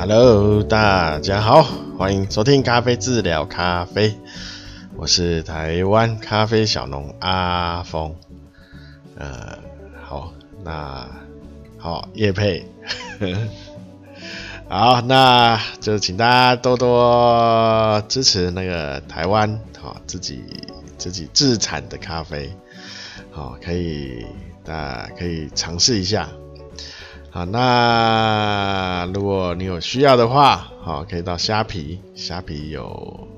Hello，大家好，欢迎收听咖啡治疗咖啡，我是台湾咖啡小农阿峰。呃，好，那好业配，好，那就请大家多多支持那个台湾好自己自己自产的咖啡，好，可以大家可以尝试一下。好，那如果你有需要的话，好，可以到虾皮，虾皮有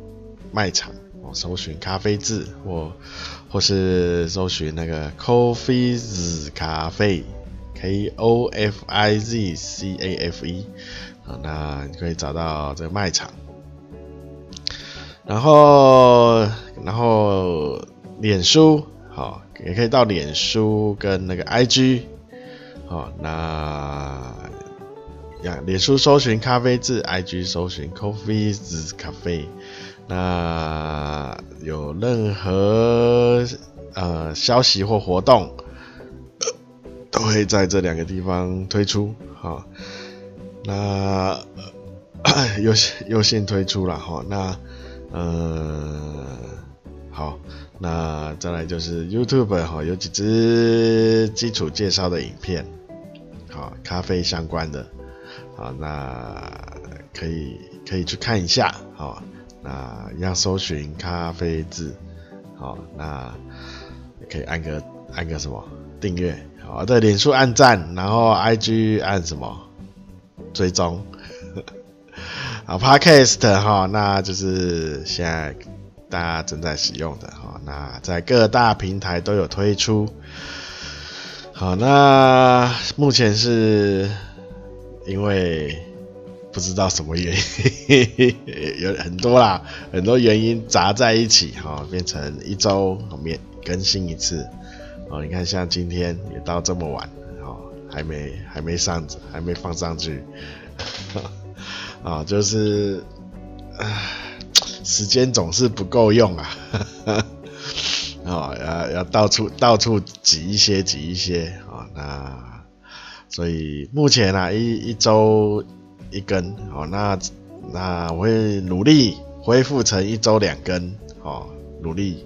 卖场，我，搜寻咖啡字，或或是搜寻那个 Coffeez Cafe，K O F I Z C A F E，好，那你可以找到这个卖场。然后，然后脸书，好，也可以到脸书跟那个 IG。哦，那呀，脸书搜寻咖啡字，IG 搜寻 Coffeez Cafe。那有任何呃消息或活动，都会在这两个地方推出。好、哦，那优优先推出了哈、哦。那呃，好，那再来就是 YouTube 哈、哦，有几支基础介绍的影片。好，咖啡相关的，好，那可以可以去看一下，好，那要搜寻咖啡字，好，那可以按个按个什么订阅，好，对，脸书按赞，然后 IG 按什么追踪，好，Podcast 哈，那就是现在大家正在使用的，哈，那在各大平台都有推出。好，那目前是因为不知道什么原因，有很多啦，很多原因杂在一起，哈，变成一周面更新一次。哦，你看像今天也到这么晚，哦，还没还没上，还没放上去，啊，就是，时间总是不够用啊。哦，要要到处到处挤一些挤一些、哦，那所以目前啊一一周一根，哦，那那我会努力恢复成一周两根，哦，努力，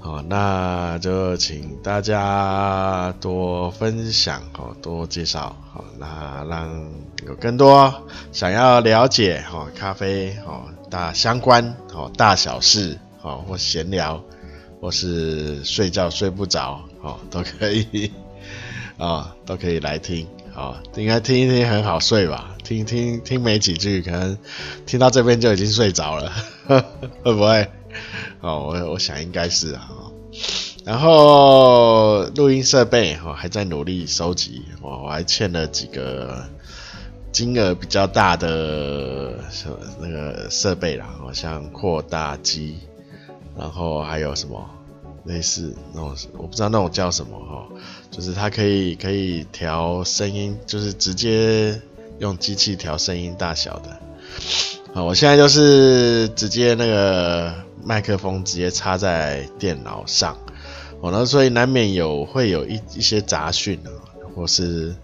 哦，那就请大家多分享哦，多介绍，哦，那让有更多想要了解哦咖啡哦大相关哦大小事。哦，或闲聊，或是睡觉睡不着，哦，都可以，啊、哦，都可以来听，哦，应该听一听很好睡吧？听听听没几句，可能听到这边就已经睡着了，会不会？哦，我我想应该是啊、然后录音设备，哦，还在努力收集，哦，我还欠了几个金额比较大的什那个设备啦，好像扩大机。然后还有什么类似那种，我不知道那种叫什么哈，就是它可以可以调声音，就是直接用机器调声音大小的。好，我现在就是直接那个麦克风直接插在电脑上，哦，那所以难免有会有一一些杂讯啊，或是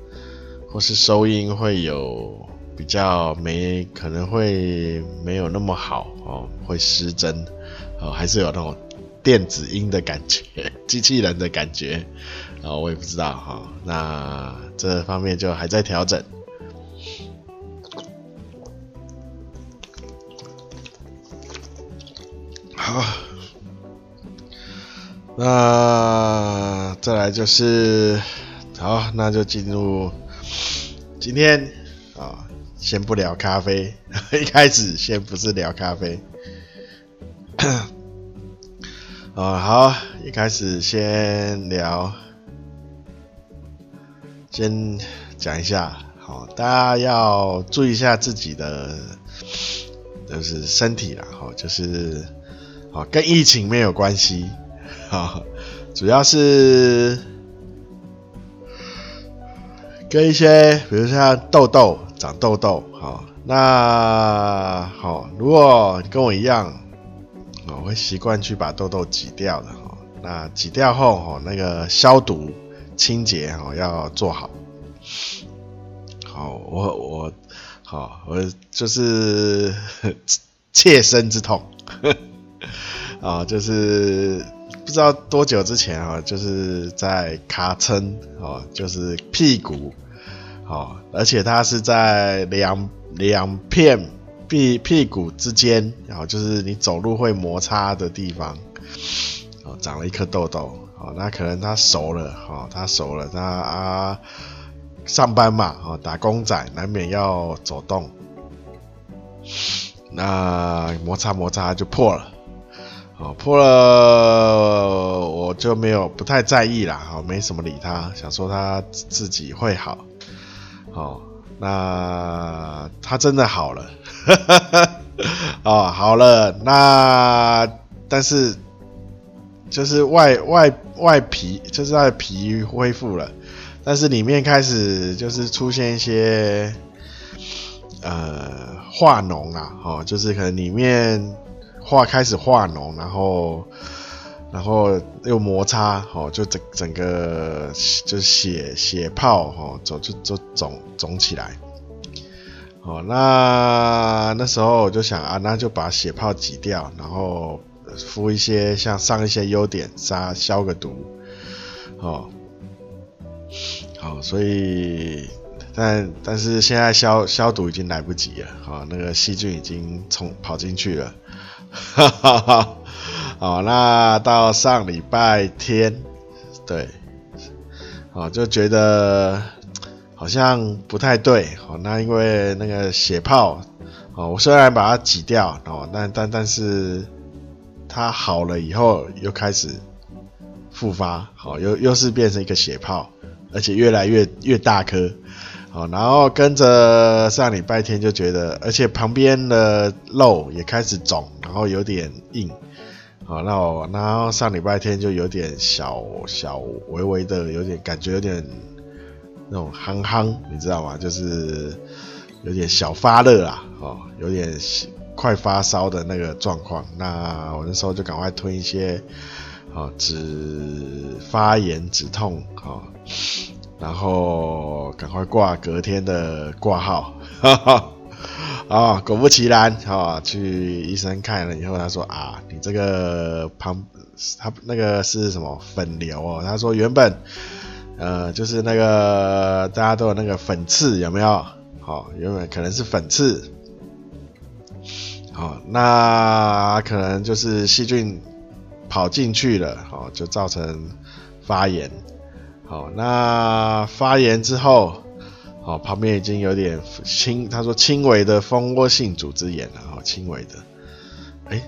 或是收音会有比较没可能会没有那么好哦，会失真。哦，还是有那种电子音的感觉，机器人的感觉，哦，我也不知道哈、哦。那这方面就还在调整。好，那再来就是，好，那就进入今天啊、哦，先不聊咖啡，一开始先不是聊咖啡。啊、哦，好，一开始先聊，先讲一下，好，大家要注意一下自己的，就是身体啦，好，就是，好，跟疫情没有关系，好，主要是跟一些，比如像痘痘，长痘痘，好，那好，如果跟我一样。我会习惯去把痘痘挤掉的哈，那挤掉后哈，那个消毒清洁哈要做好。好，我我好，我就是 切身之痛，啊，就是不知道多久之前啊，就是在卡称哦，就是屁股，哦，而且它是在两两片屁屁股之间，然后就是你走路会摩擦的地方，哦，长了一颗痘痘，哦，那可能它熟了，哦，它熟了，它啊。上班嘛，哦，打工仔难免要走动，那摩擦摩擦就破了，哦，破了我就没有不太在意啦，哦，没什么理他，想说他自己会好，哦，那他真的好了，哦，好了，那但是就是外外外皮，就是他的皮恢复了。但是里面开始就是出现一些呃化脓啊，哦，就是可能里面化开始化脓，然后然后又摩擦，哦，就整整个就血血泡，哦，肿就就肿肿起来，哦，那那时候我就想啊，那就把血泡挤掉，然后敷一些像上一些优点，杀消个毒，哦。好，所以，但但是现在消消毒已经来不及了，好，那个细菌已经冲跑进去了，哈哈哈。哦，那到上礼拜天，对，哦，就觉得好像不太对，哦，那因为那个血泡，哦，我虽然把它挤掉，哦，但但但是它好了以后又开始复发，好，又又是变成一个血泡。而且越来越越大颗，好，然后跟着上礼拜天就觉得，而且旁边的肉也开始肿，然后有点硬，好，那我然后上礼拜天就有点小小微微的有点感觉有点那种夯夯，你知道吗？就是有点小发热啦，哦，有点快发烧的那个状况。那我那时候就赶快吞一些。啊，止发炎止痛，哦，然后赶快挂隔天的挂号，哈哈，啊，果不其然，哈，去医生看了以后，他说啊，你这个旁，他那个是什么粉瘤哦？他说原本，呃，就是那个大家都有那个粉刺，有没有？好，原本可能是粉刺，好，那可能就是细菌。跑进去了，好，就造成发炎，好，那发炎之后，好，旁边已经有点轻，他说轻微的蜂窝性组织炎了，好，轻微的，哎、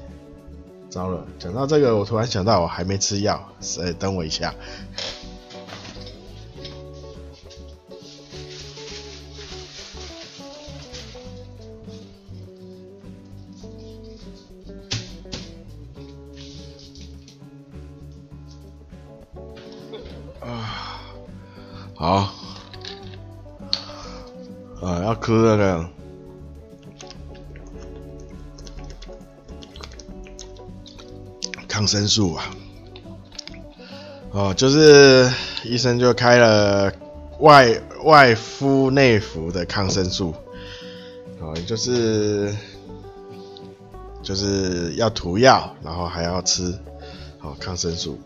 糟了，讲到这个，我突然想到我还没吃药，哎等我一下。啊，好喝那个抗生素啊，哦，就是医生就开了外外敷内服的抗生素，哦，就是就是要涂药，然后还要吃，哦，抗生素。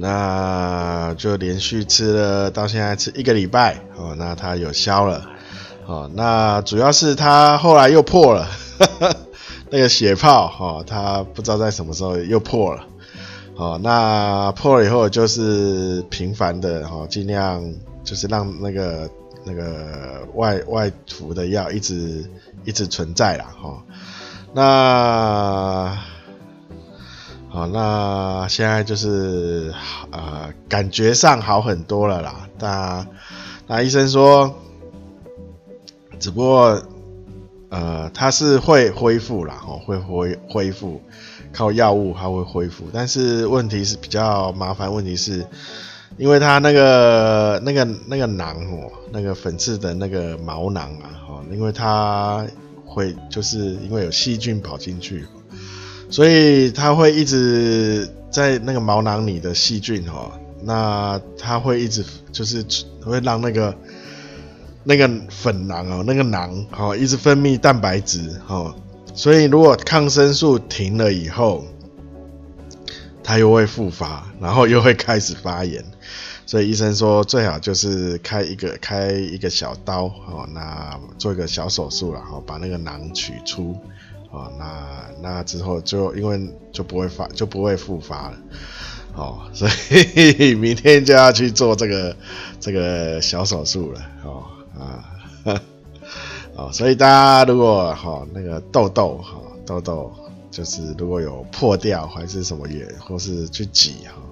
那就连续吃了到现在吃一个礼拜哦，那它有消了哦，那主要是它后来又破了，呵 呵那个血泡哦，它不知道在什么时候又破了哦，那破了以后就是频繁的哦，尽量就是让那个那个外外涂的药一直一直存在啦哦，那。好，那现在就是呃，感觉上好很多了啦。那那医生说，只不过呃，他是会恢复啦，哦，会恢恢复，靠药物它会恢复。但是问题是比较麻烦，问题是因为他那个那个那个囊哦，那个粉刺的那个毛囊啊，哦，因为它会就是因为有细菌跑进去。所以它会一直在那个毛囊里的细菌哦，那它会一直就是会让那个那个粉囊哦，那个囊哦，一直分泌蛋白质哦，所以如果抗生素停了以后，它又会复发，然后又会开始发炎，所以医生说最好就是开一个开一个小刀哦，那做一个小手术，然后把那个囊取出。哦，那那之后就因为就不会发就不会复发了。哦，所以 明天就要去做这个这个小手术了，哦啊，哦，所以大家如果哈、哦、那个痘痘哈、哦、痘痘就是如果有破掉还是什么也或是去挤哈、哦，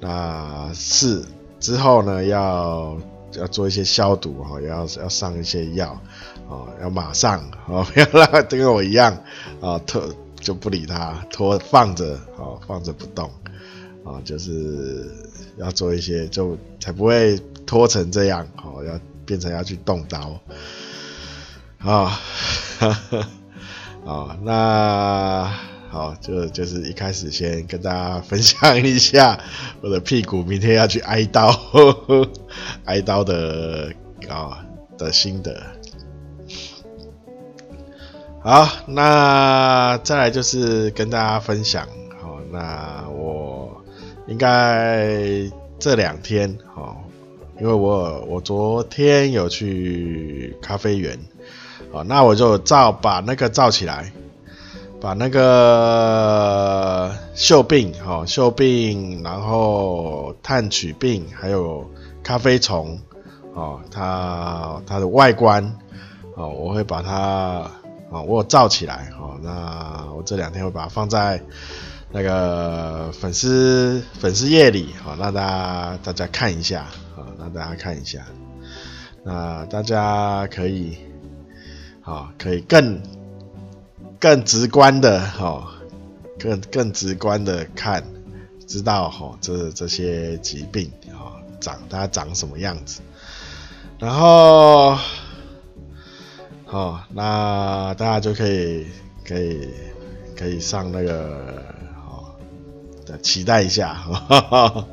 那是之后呢要要做一些消毒哈、哦，要要上一些药哦，要马上哦，不 要让它跟我一样啊、哦、拖就不理它拖放着哦放着不动。啊，就是要做一些，就才不会拖成这样，哦，要变成要去动刀，啊，啊，那好，就就是一开始先跟大家分享一下我的屁股明天要去挨刀，挨刀的啊的心得。好，那再来就是跟大家分享，好，那我。应该这两天好，因为我我昨天有去咖啡园，好，那我就照把那个照起来，把那个锈病好，锈病，然后炭疽病，还有咖啡虫哦，它它的外观哦，我会把它啊，我照起来哦，那我这两天会把它放在。那个粉丝粉丝页里，好，让大家大家看一下，好，让大家看一下，那大家可以，好，可以更更直观的，哈，更更直观的看，知道哈，这这些疾病，啊，长它长什么样子，然后，好，那大家就可以可以可以上那个。期待一下，啊、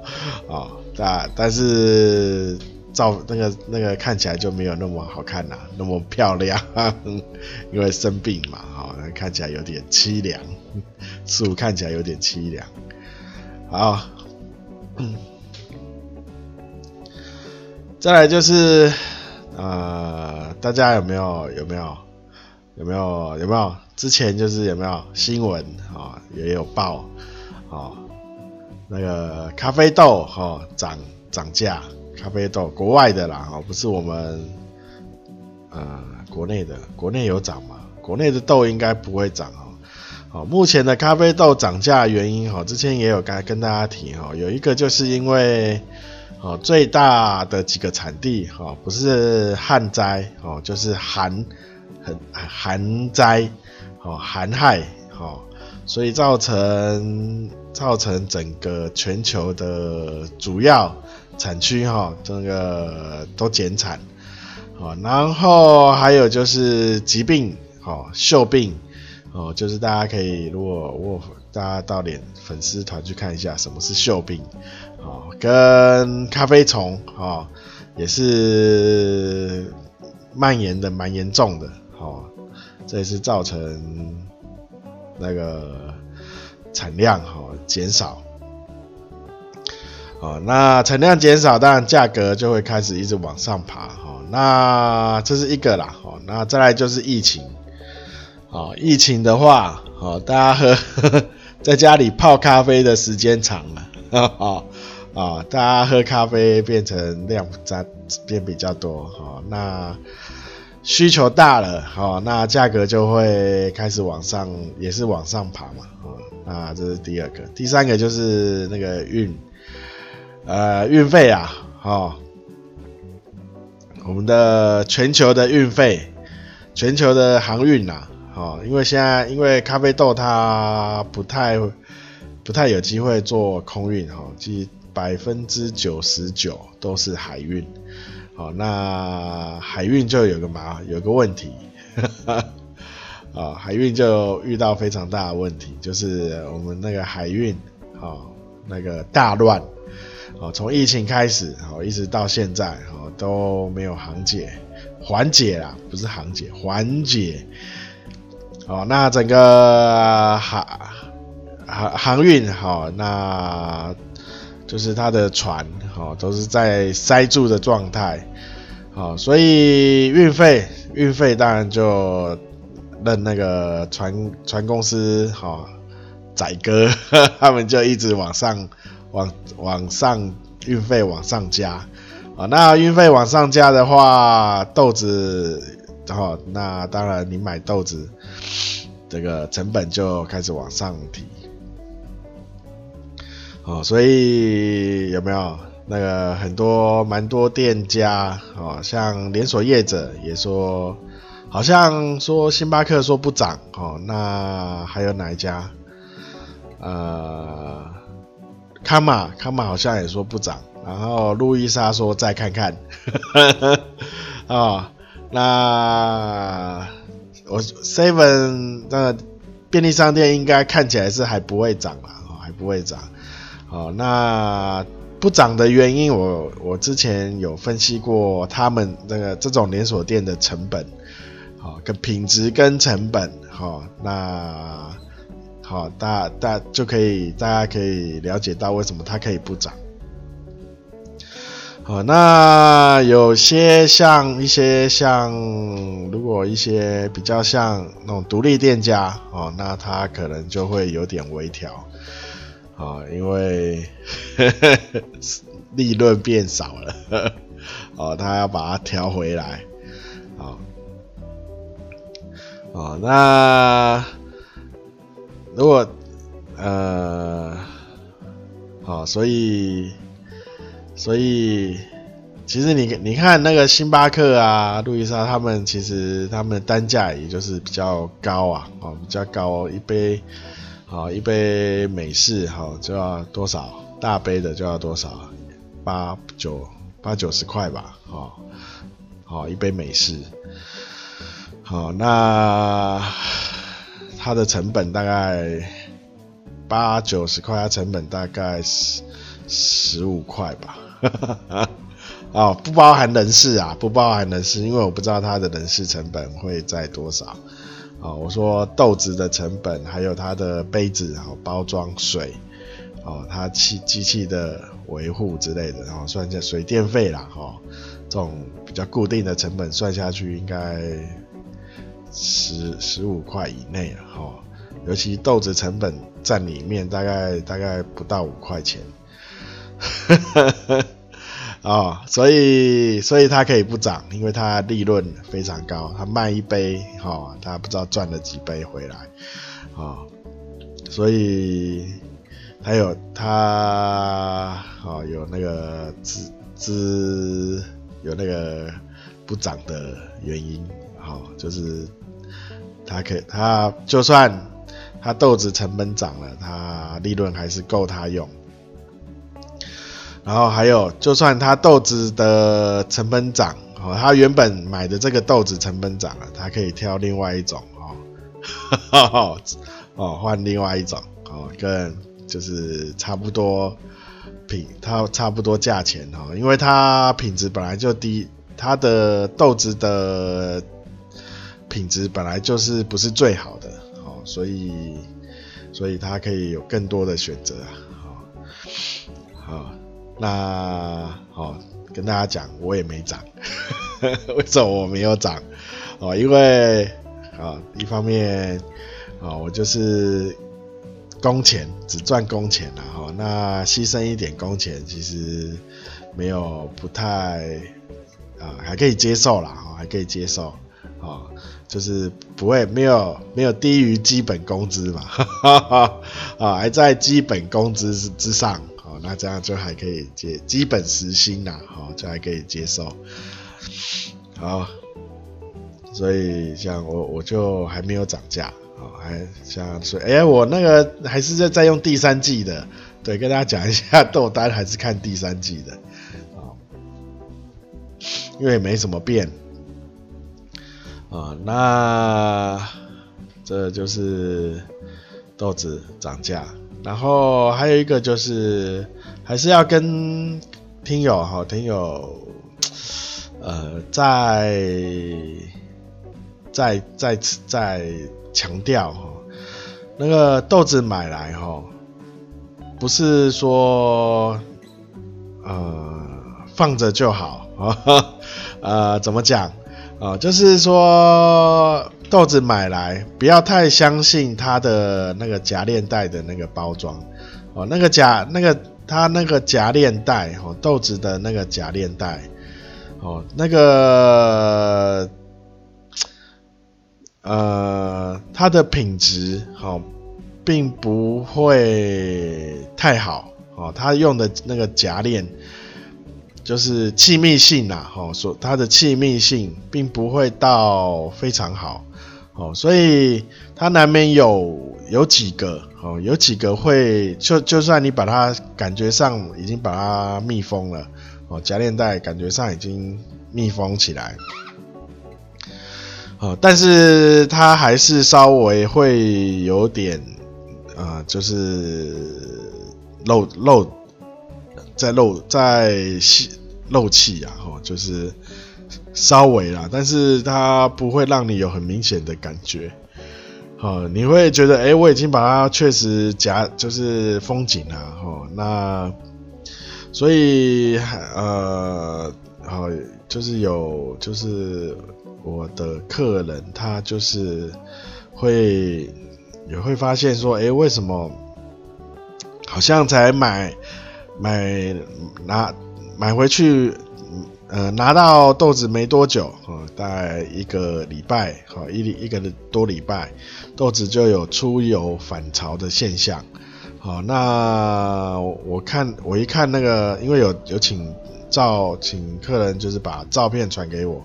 哦，但但是照那个那个看起来就没有那么好看呐，那么漂亮，因为生病嘛，哦，看起来有点凄凉，树看起来有点凄凉。好，再来就是，呃，大家有没有有没有有没有有没有之前就是有没有新闻啊、也有报啊。那个咖啡豆哈涨涨价，咖啡豆国外的啦哈，不是我们呃国内的，国内有涨吗？国内的豆应该不会涨哦。好，目前的咖啡豆涨价原因哈，之前也有跟跟大家提哈，有一个就是因为哦最大的几个产地哈不是旱灾哦，就是寒很寒灾哦寒害哦，所以造成。造成整个全球的主要产区哈，这个都减产，哦然后还有就是疾病，哦，锈病，哦，就是大家可以如果我大家到脸粉丝团去看一下什么是锈病，哦，跟咖啡虫，哦，也是蔓延的蛮严重的，哦，这也是造成那个。产量哈减少，哦，那产量减少，当然价格就会开始一直往上爬哈。那这是一个啦，哦，那再来就是疫情，哦，疫情的话，哦，大家喝 在家里泡咖啡的时间长了，哦，哦，大家喝咖啡变成量在变比较多，哈，那需求大了，好，那价格就会开始往上，也是往上爬嘛，啊，这是第二个，第三个就是那个运，呃，运费啊，哦，我们的全球的运费，全球的航运呐，哦，因为现在因为咖啡豆它不太不太有机会做空运哈，即百分之九十九都是海运，好，那海运就有个嘛，有个问题。啊，海运就遇到非常大的问题，就是我们那个海运，啊，那个大乱，啊，从疫情开始，啊，一直到现在，啊，都没有航解，缓解啦，不是航解，缓解。哦，那整个航航航运好，那就是他的船好都是在塞住的状态，好，所以运费运费当然就任那个船船公司好宰割，他们就一直往上往往上运费往上加，啊，那运费往上加的话，豆子好，那当然你买豆子。这个成本就开始往上提，哦，所以有没有那个很多蛮多店家哦，像连锁业者也说，好像说星巴克说不涨哦，那还有哪一家？呃，康马康马好像也说不涨，然后路易莎说再看看，啊、哦，那。我 Seven 那便利商店应该看起来是还不会涨啦，哦，还不会涨。哦，那不涨的原因我，我之前有分析过，他们那个这种连锁店的成本，好，跟品质跟成本，好，那好，大大就可以大家可以了解到为什么它可以不涨。哦，那有些像一些像，如果一些比较像那种独立店家哦，那他可能就会有点微调，啊，因为 利润变少了，哦，他要把它调回来，哦，哦，那如果呃，好，所以。所以，其实你你看那个星巴克啊、路易莎，他们其实他们单价也就是比较高啊，哦，比较高，一杯，好，一杯美式，好，就要多少？大杯的就要多少？八九八九十块吧，好，好，一杯美式，好，那它的成本大概八九十块，它成本大概十十五块吧。哦，不包含人事啊，不包含人事，因为我不知道它的人事成本会在多少。哦，我说豆子的成本，还有它的杯子，然后包装水，哦，它机机器的维护之类的，然后算一下水电费啦，哈，这种比较固定的成本算下去，应该十十五块以内，哈，尤其豆子成本占里面大概大概不到五块钱。哦，所以所以它可以不涨，因为它利润非常高，它卖一杯，哈、哦，它不知道赚了几杯回来，哦，所以还有它，哦，有那个资资有那个不涨的原因，好、哦，就是它可以，它就算它豆子成本涨了，它利润还是够它用。然后还有，就算他豆子的成本涨，哦，他原本买的这个豆子成本涨了，他可以挑另外一种，哦，哦，换另外一种，哦，跟就是差不多品，它差不多价钱，哦，因为它品质本来就低，它的豆子的品质本来就是不是最好的，哦，所以，所以它可以有更多的选择啊，好，好。那好，跟大家讲，我也没涨，为什么我没有涨？哦，因为啊，一方面啊，我就是工钱只赚工钱了哈，那牺牲一点工钱，其实没有不太啊，还可以接受啦，还可以接受啊，就是不会没有没有低于基本工资嘛，啊，还在基本工资之上。那这样就还可以接基本时薪啦，好，就还可以接受。好，所以像我我就还没有涨价，好，还像说，哎、我那个还是在在用第三季的，对，跟大家讲一下豆单还是看第三季的，啊，因为没什么变，啊，那这就是豆子涨价。然后还有一个就是，还是要跟听友哈，听友呃，再再再次再强调哈，那个豆子买来哈，不是说呃放着就好啊，呃，怎么讲啊？就是说豆子买来不要太相信它的那个夹链袋的那个包装哦，那个夹那个它那个夹链袋哦，豆子的那个夹链袋。哦，那个，呃，它的品质、哦，并不会太好哦。它用的那个夹链，就是气密性呐，哦，所它的气密性并不会到非常好哦，所以它难免有有几个哦，有几个会就就算你把它感觉上已经把它密封了。哦，夹链袋感觉上已经密封起来，哦，但是它还是稍微会有点，啊、就是漏漏在漏在吸漏气啊，哦，就是稍微啦，但是它不会让你有很明显的感觉，哦，你会觉得，哎、我已经把它确实夹就是封紧了，哦，那。所以，呃，好，就是有，就是我的客人，他就是会也会发现说，哎，为什么好像才买买拿买回去，呃，拿到豆子没多久，哦，大概一个礼拜，好，一一个多礼拜，豆子就有出油返潮的现象。好，那我看我一看那个，因为有有请照请客人就是把照片传给我。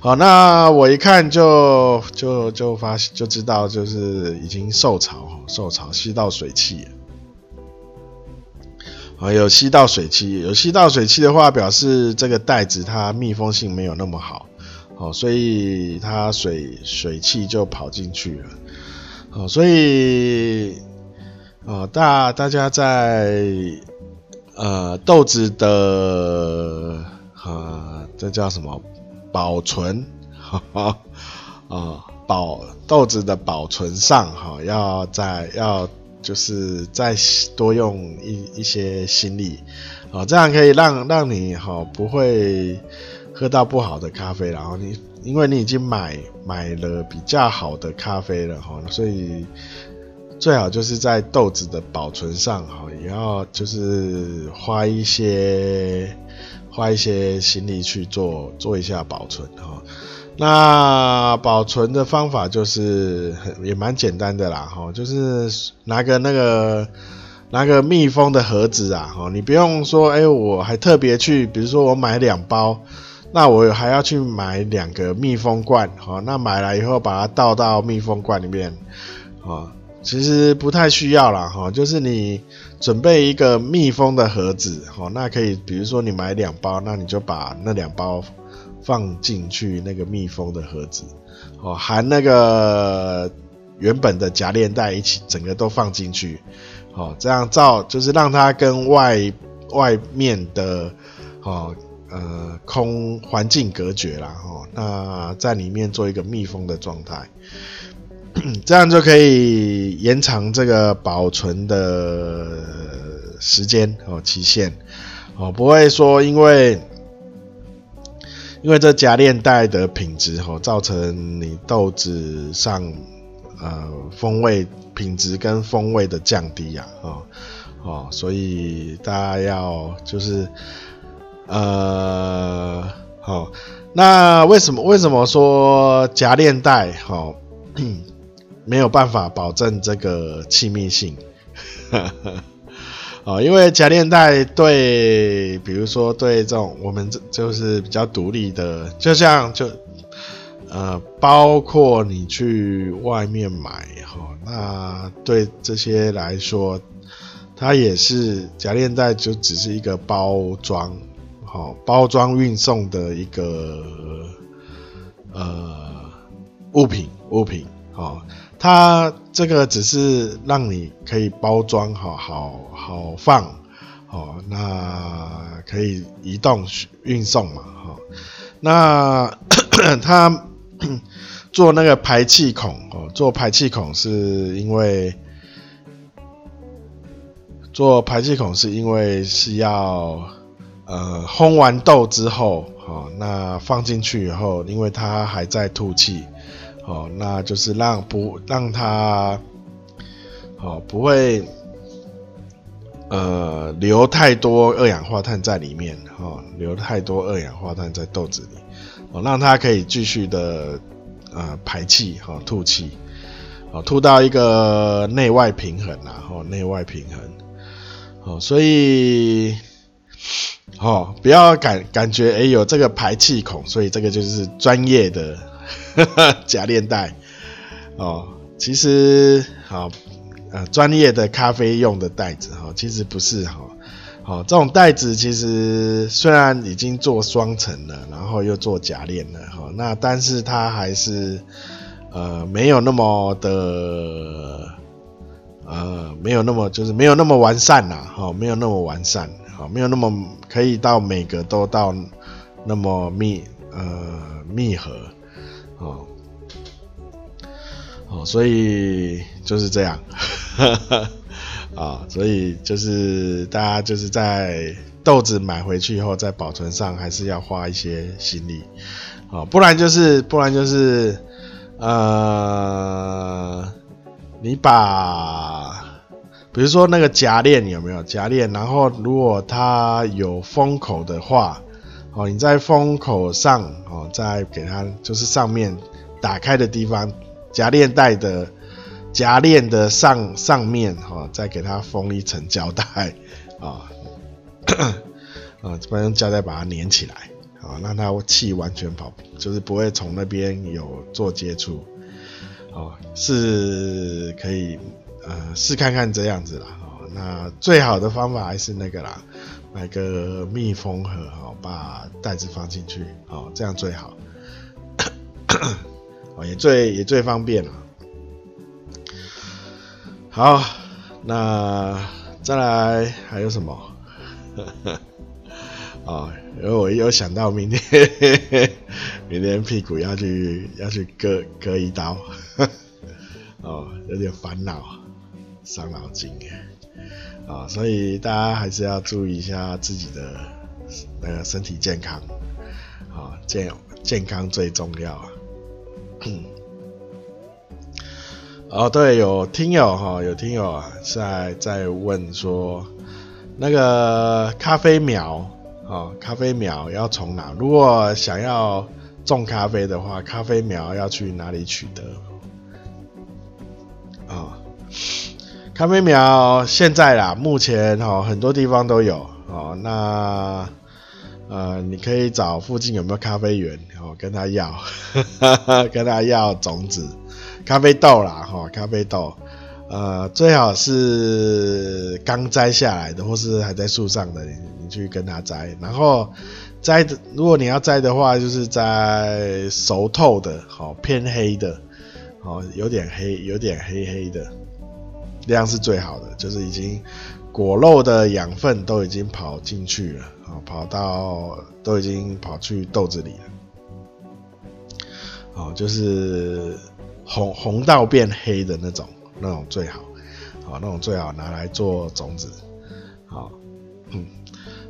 好，那我一看就就就发现就知道就是已经受潮，受潮吸到水汽。啊，有吸到水汽，有吸到水汽的话，表示这个袋子它密封性没有那么好。好，所以它水水汽就跑进去了。好，所以。哦，大大家在呃豆子的呃这叫什么保存哈哈啊保豆子的保存上哈，要在要就是再多用一一些心力哦，这样可以让让你哈不会喝到不好的咖啡，然后你因为你已经买买了比较好的咖啡了哈，所以。最好就是在豆子的保存上，哈，也要就是花一些花一些心力去做做一下保存，哈。那保存的方法就是也蛮简单的啦，哈，就是拿个那个拿个密封的盒子啊，哈，你不用说，哎，我还特别去，比如说我买两包，那我还要去买两个密封罐，哈，那买来以后把它倒到密封罐里面，啊。其实不太需要啦，哈，就是你准备一个密封的盒子，哈，那可以，比如说你买两包，那你就把那两包放进去那个密封的盒子，哦，含那个原本的夹链袋一起，整个都放进去，哦，这样照就是让它跟外外面的，哦，呃，空环境隔绝啦，哦，那在里面做一个密封的状态。这样就可以延长这个保存的时间哦，期限哦，不会说因为因为这夹链袋的品质哦，造成你豆子上呃风味品质跟风味的降低呀，哦哦，所以大家要就是呃好，那为什么为什么说夹链袋好？没有办法保证这个气密性，哦，因为夹链袋对，比如说对这种我们这就是比较独立的，就像就呃，包括你去外面买哈、哦，那对这些来说，它也是夹链袋，就只是一个包装，好、哦，包装运送的一个呃物品物品，好。它这个只是让你可以包装好好好放，哦，那可以移动运送嘛，哈，那 他做那个排气孔哦，做排气孔是因为做排气孔是因为是要呃烘完豆之后哦，那放进去以后，因为它还在吐气哦，那就是让不让它哦不会。呃，留太多二氧化碳在里面，哦，留太多二氧化碳在豆子里，哦，让它可以继续的呃排气，哈、哦，吐气，哦，吐到一个内外平衡啊，哦，内外平衡，哦，所以，哦，不要感感觉哎、欸、有这个排气孔，所以这个就是专业的 假链袋，哦，其实好。哦呃，专业的咖啡用的袋子哈，其实不是哈，好，这种袋子其实虽然已经做双层了，然后又做假链了哈，那但是它还是呃没有那么的呃没有那么就是没有那么完善啦，哈，没有那么完善，好，没有那么可以到每个都到那么密呃密合，哦。哦，所以就是这样，啊、所以就是大家就是在豆子买回去以后，在保存上还是要花一些心力，啊、不然就是不然就是呃，你把比如说那个夹链有没有夹链，然后如果它有封口的话，哦，你在封口上哦，再给它就是上面打开的地方。夹链带的夹链的上上面哈、哦，再给它封一层胶带啊，啊，这边用胶带把它粘起来啊，让它气完全跑，就是不会从那边有做接触，哦，是可以呃试看看这样子啦，哦，那最好的方法还是那个啦，买个密封盒哦，把袋子放进去哦，这样最好。哦，也最也最方便了。好，那再来还有什么？哦，因为我又想到明天，明天屁股要去要去割割一刀，哦，有点烦恼，伤脑筋啊，所以大家还是要注意一下自己的那个身体健康，啊，健健康最重要啊。哦，对，有听友哈，有听友啊，在在问说，那个咖啡苗，哦，咖啡苗要从哪？如果想要种咖啡的话，咖啡苗要去哪里取得？咖啡苗现在啦，目前哈很多地方都有哦，那。呃，你可以找附近有没有咖啡园，哦，跟他要，呵 呵跟他要种子，咖啡豆啦，哈、哦，咖啡豆，呃，最好是刚摘下来的，或是还在树上的，你你去跟他摘，然后摘的，如果你要摘的话，就是摘熟透的，好、哦，偏黑的，好、哦，有点黑，有点黑黑的，这样是最好的，就是已经果肉的养分都已经跑进去了。跑到都已经跑去豆子里了，哦，就是红红到变黑的那种，那种最好，好，那种最好拿来做种子，好，嗯，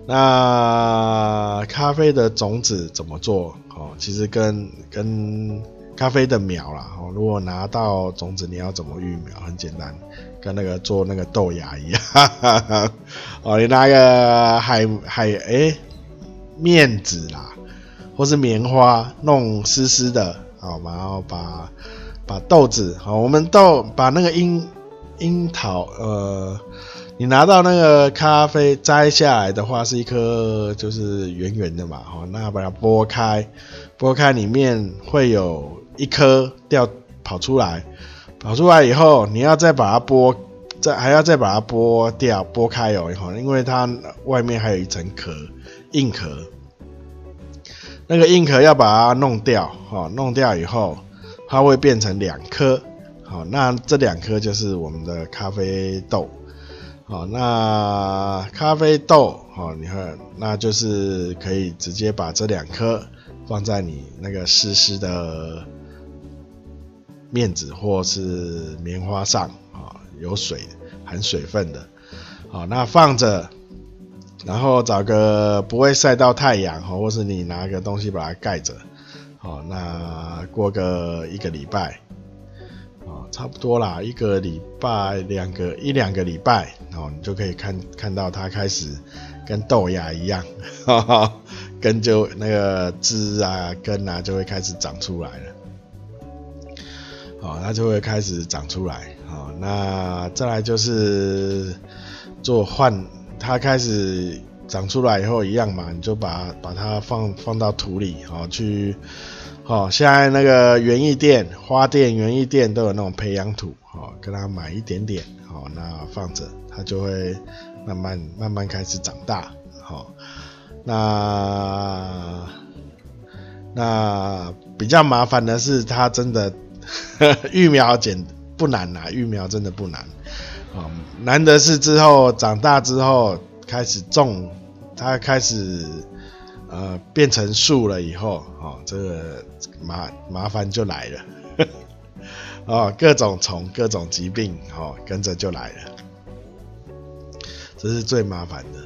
那咖啡的种子怎么做？哦，其实跟跟咖啡的苗啦，哦，如果拿到种子，你要怎么育苗？很简单。跟那个做那个豆芽一样，哈哈哈，哦，你拿个海海诶、面纸啦，或是棉花弄湿湿的，好，然后把把豆子，好，我们豆把那个樱樱桃，呃，你拿到那个咖啡摘下来的话，是一颗就是圆圆的嘛，好，那把它剥开，剥开里面会有一颗掉跑出来。跑出来以后，你要再把它剥，再还要再把它剥掉、剥开哦，以后因为它外面还有一层壳，硬壳。那个硬壳要把它弄掉，哈，弄掉以后，它会变成两颗，好，那这两颗就是我们的咖啡豆，好，那咖啡豆，好，你看，那就是可以直接把这两颗放在你那个湿湿的面子或是棉花上啊，有水含水分的，好，那放着，然后找个不会晒到太阳，或是你拿个东西把它盖着，好，那过个一个礼拜。差不多啦，一个礼拜、两个一两个礼拜，哦，你就可以看看到它开始跟豆芽一样，哈哈，根就那个枝啊、根啊就会开始长出来了，哦，它就会开始长出来，好，那再来就是做换，它开始长出来以后一样嘛，你就把把它放放到土里，好去。好，现在那个园艺店、花店、园艺店都有那种培养土，好，跟它买一点点，好，那放着，它就会慢慢慢慢开始长大，好，那那比较麻烦的是，它真的 育苗简不难呐，育苗真的不难，啊，难的是之后长大之后开始种，它开始。呃，变成树了以后，哦，这个麻麻烦就来了，哦，各种虫、各种疾病，哦，跟着就来了，这是最麻烦的，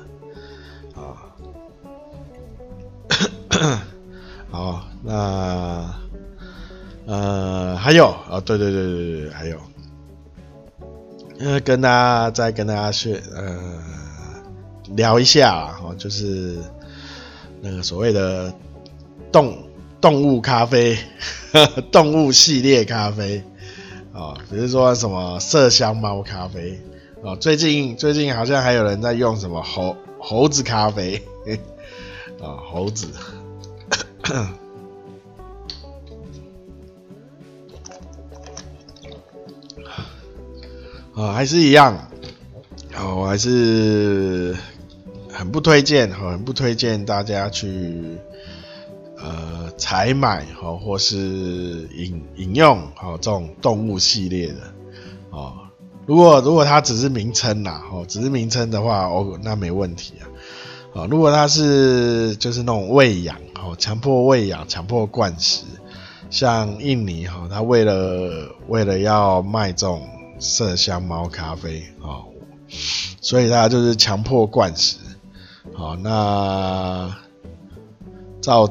啊、哦，好，那呃还有啊、对对对对对，还有，呃，跟大家再跟大家去呃聊一下，哦，就是。那个所谓的动动物咖啡，动物系列咖啡啊，比如说什么麝香猫咖啡啊，最近最近好像还有人在用什么猴猴子咖啡啊，猴子啊，还是一样，我还是。很不推荐，很不推荐大家去呃采买哈，或是饮饮用哈这种动物系列的哦。如果如果它只是名称呐，哦，只是名称的话，哦，那没问题啊。啊，如果它是就是那种喂养，哦，强迫喂养、强迫灌食，像印尼哈，它为了为了要卖这种麝香猫咖啡啊，所以它就是强迫灌食。好，那照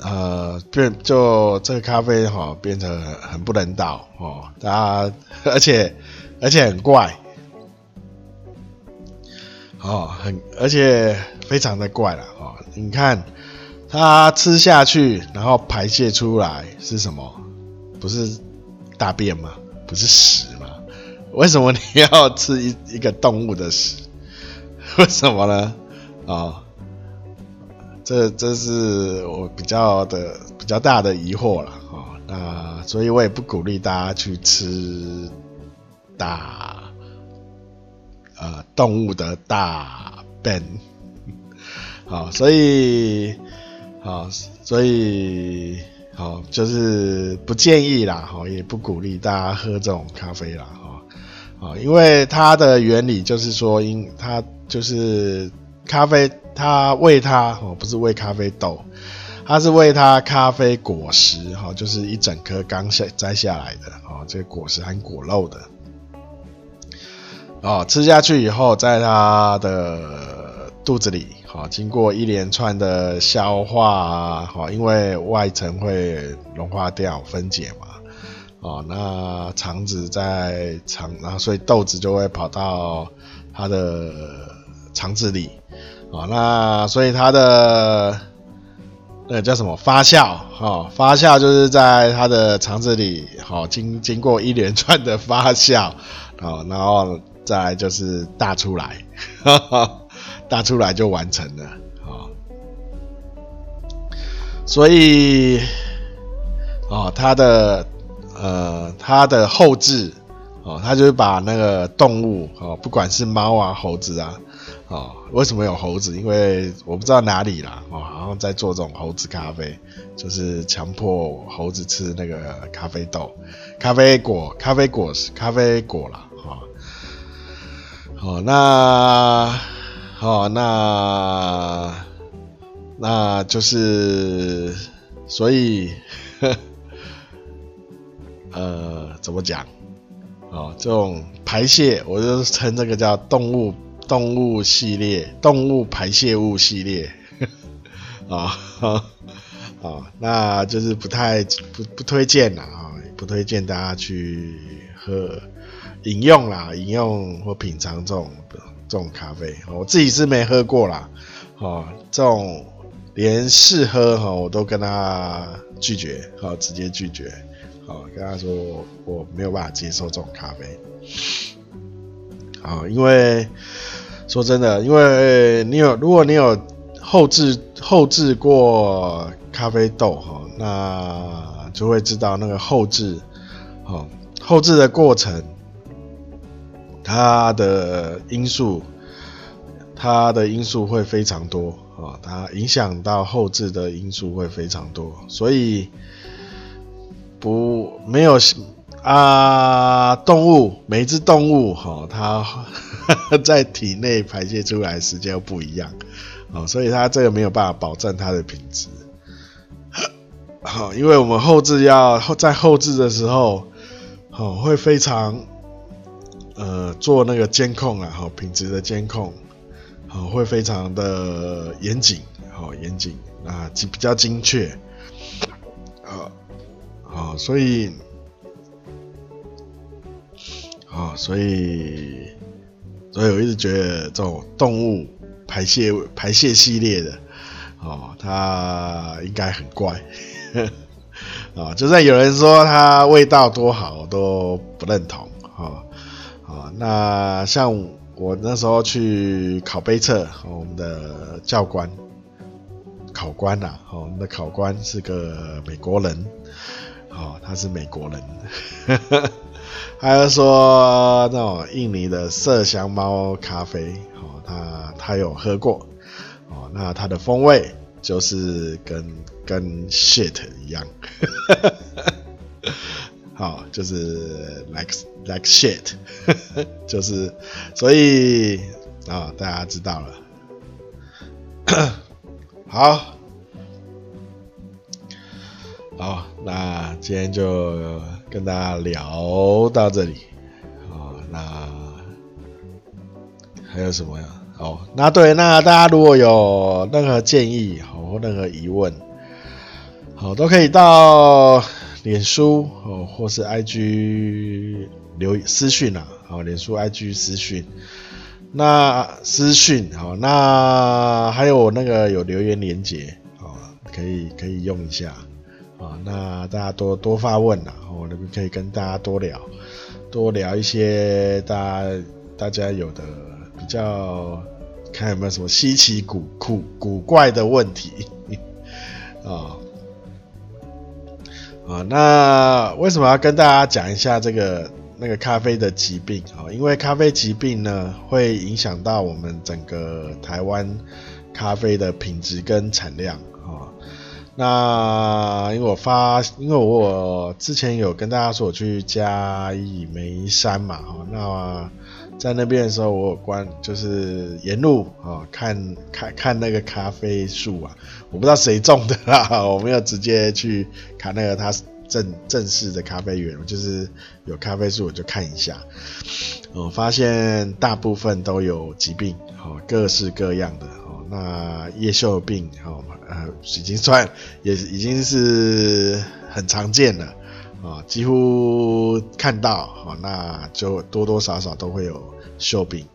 呃变就这个咖啡哈、变成很不人道哦，大家而且而且很怪，哦很而且非常的怪了哦，你看它吃下去然后排泄出来是什么？不是大便吗？不是屎吗？为什么你要吃一一个动物的屎？为什么呢？啊、哦，这这是我比较的比较大的疑惑了啊、那所以我也不鼓励大家去吃大呃动物的大便。好、所以好、哦，所以好、就是不建议啦，好、也不鼓励大家喝这种咖啡啦，哈、啊、因为它的原理就是说，因它就是。咖啡，它喂它哦，不是喂咖啡豆，它是喂它咖啡果实哈，就是一整颗刚下摘下来的哦，这个果实含果肉的哦，吃下去以后，在它的肚子里哈，经过一连串的消化啊，因为外层会融化掉分解嘛，哦，那肠子在肠，然后所以豆子就会跑到它的肠子里。哦，那所以它的那叫什么发酵？哈，发酵就是在它的肠子里，好经经过一连串的发酵，哦，然后再就是大出来，哈哈，大出来就完成了，好，所以，哦，它的呃，它的后置，哦，它就是把那个动物，哦，不管是猫啊、猴子啊。哦，为什么有猴子？因为我不知道哪里啦，哦，好像在做这种猴子咖啡，就是强迫猴子吃那个咖啡豆、咖啡果、咖啡果实、咖啡果啦。哦。那好，那那就是所以，呃，怎么讲？哦，这种排泄，我就称这个叫动物动物系列，动物排泄物系列。啊，啊，那就是不太不不推荐了，啊，不推荐大家去喝饮用啦，饮用或品尝这种这种咖啡。我自己是没喝过啦，哦，这种连试喝哈我都跟他拒绝，好，直接拒绝，好，跟他说我没有办法接受这种咖啡。好，因为说真的，因为你有，如果你有。后置后置过咖啡豆哈，那就会知道那个后置，好，后置的过程，它的因素，它的因素会非常多啊，它影响到后置的因素会非常多，所以不没有啊，动物每一只动物哈，它 在体内排泄出来时间又不一样。哦，所以它这个没有办法保证它的品质。好，因为我们后置要在后置的时候，好会非常呃做那个监控啊，好品质的监控，好会非常的严谨，好严谨啊，比较精确。啊，好，所以，啊，所以，所以我一直觉得这种动物。排泄排泄系列的，哦，它应该很怪，啊、就算有人说它味道多好，我都不认同，啊、那像我那时候去考杯测，我们的教官考官呐、啊，我们的考官是个美国人，哦，他是美国人，他就说那种印尼的麝香猫咖啡。哦他他有喝过哦，那它的风味就是跟跟 shit 一样，好，就是 like like shit，就是所以啊、大家知道了，好，好，那今天就跟大家聊到这里啊、那。还有什么呀？哦，那对，那大家如果有任何建议，好，或任何疑问，好，都可以到脸书哦，或是 IG 留私讯啊，好，脸书 IG 私讯，那私讯好，那还有我那个有留言连结，哦，可以可以用一下，啊，那大家多多发问啊，我那边可以跟大家多聊，多聊一些大家大家有的。比较看有没有什么稀奇古古古怪的问题啊 啊，那为什么要跟大家讲一下这个那个咖啡的疾病啊？因为咖啡疾病呢，会影响到我们整个台湾咖啡的品质跟产量啊。那因为我发，因为我之前有跟大家说我去嘉义梅山嘛，哈那。在那边的时候，我有关就是沿路啊看看看那个咖啡树啊，我不知道谁种的啦，我没有直接去看那个他正正式的咖啡园，就是有咖啡树我就看一下，我发现大部分都有疾病，哦，各式各样的哦，那叶锈病哦，呃，已经算也已经是很常见了。啊，几乎看到啊，那就多多少少都会有锈病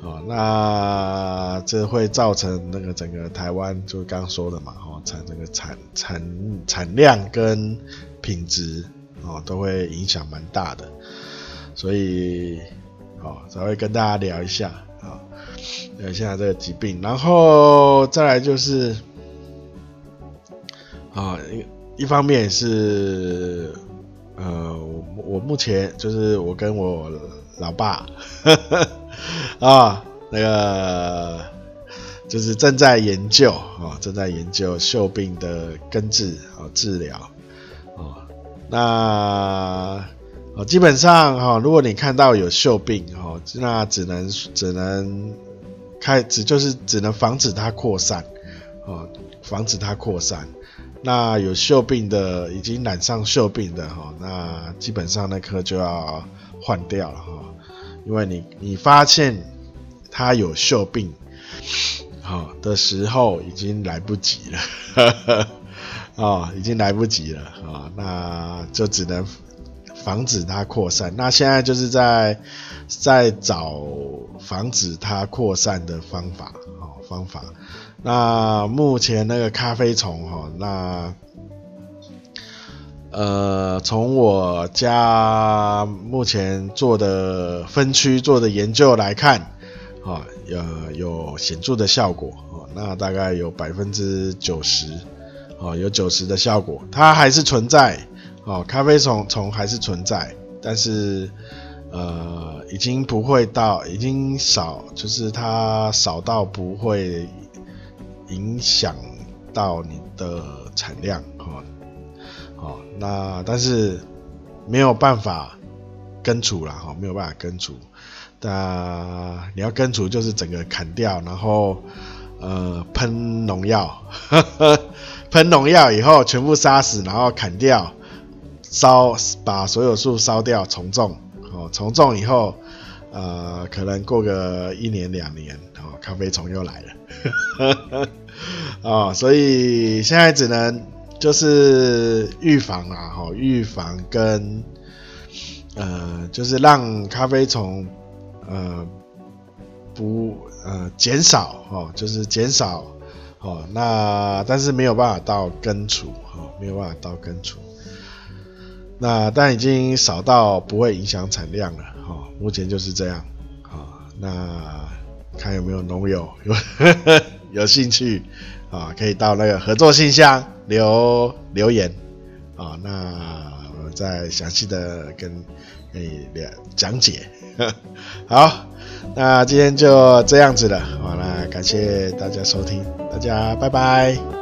啊，那这会造成那个整个台湾就刚说的嘛，哦，产这个产产产量跟品质哦都会影响蛮大的，所以哦才会跟大家聊一下啊，聊一下这个疾病，然后再来就是啊一一方面是。呃，我我目前就是我跟我老爸呵呵 啊，那个就是正在研究啊，正在研究锈病的根治啊治疗啊。那啊，基本上哈，如果你看到有锈病哈，那只能只能开只就是只能防止它扩散啊，防止它扩散。那有锈病的，已经染上锈病的哈，那基本上那颗就要换掉了哈，因为你你发现它有锈病，好的时候已经来不及了，啊，已经来不及了啊，那就只能防止它扩散。那现在就是在在找防止它扩散的方法，好方法。那目前那个咖啡虫哈，那呃，从我家目前做的分区做的研究来看，啊，呃，有显著的效果，那大概有百分之九十，哦，有九十的效果，它还是存在，哦，咖啡虫虫还是存在，但是呃，已经不会到，已经少，就是它少到不会。影响到你的产量，哈，好，那但是没有办法根除了，哈，没有办法根除。那你要根除，就是整个砍掉，然后呃喷农药，喷农药以后全部杀死，然后砍掉，烧把所有树烧掉，重种，哦，重种以后，呃，可能过个一年两年，哦，咖啡虫又来了。啊、哦，所以现在只能就是预防啊，哈，预防跟呃，就是让咖啡虫呃不呃减少哦，就是减少哦，那但是没有办法到根除哦，没有办法到根除，那但已经少到不会影响产量了，哈、目前就是这样，啊、那看有没有农友有。有兴趣啊，可以到那个合作信箱留留言啊，那我再详细的跟你讲解。好，那今天就这样子了，好，了感谢大家收听，大家拜拜。